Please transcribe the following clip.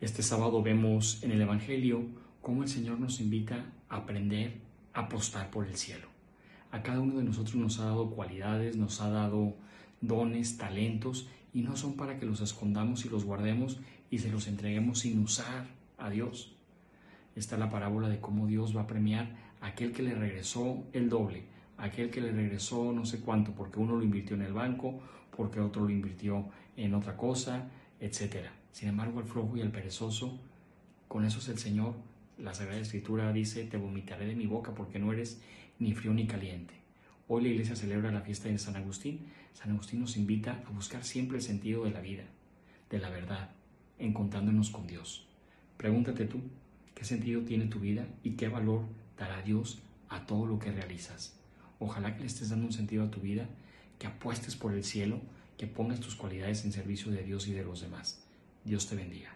Este sábado vemos en el Evangelio cómo el Señor nos invita a aprender a apostar por el cielo. A cada uno de nosotros nos ha dado cualidades, nos ha dado dones, talentos, y no son para que los escondamos y los guardemos y se los entreguemos sin usar a Dios. Está la parábola de cómo Dios va a premiar a aquel que le regresó el doble, a aquel que le regresó no sé cuánto, porque uno lo invirtió en el banco, porque otro lo invirtió en otra cosa, etc. Sin embargo, el flojo y el perezoso, con eso es el Señor. La Sagrada Escritura dice, te vomitaré de mi boca porque no eres ni frío ni caliente. Hoy la iglesia celebra la fiesta de San Agustín. San Agustín nos invita a buscar siempre el sentido de la vida, de la verdad, encontrándonos con Dios. Pregúntate tú, ¿qué sentido tiene tu vida y qué valor dará Dios a todo lo que realizas? Ojalá que le estés dando un sentido a tu vida, que apuestes por el cielo, que pongas tus cualidades en servicio de Dios y de los demás. Dios te bendiga.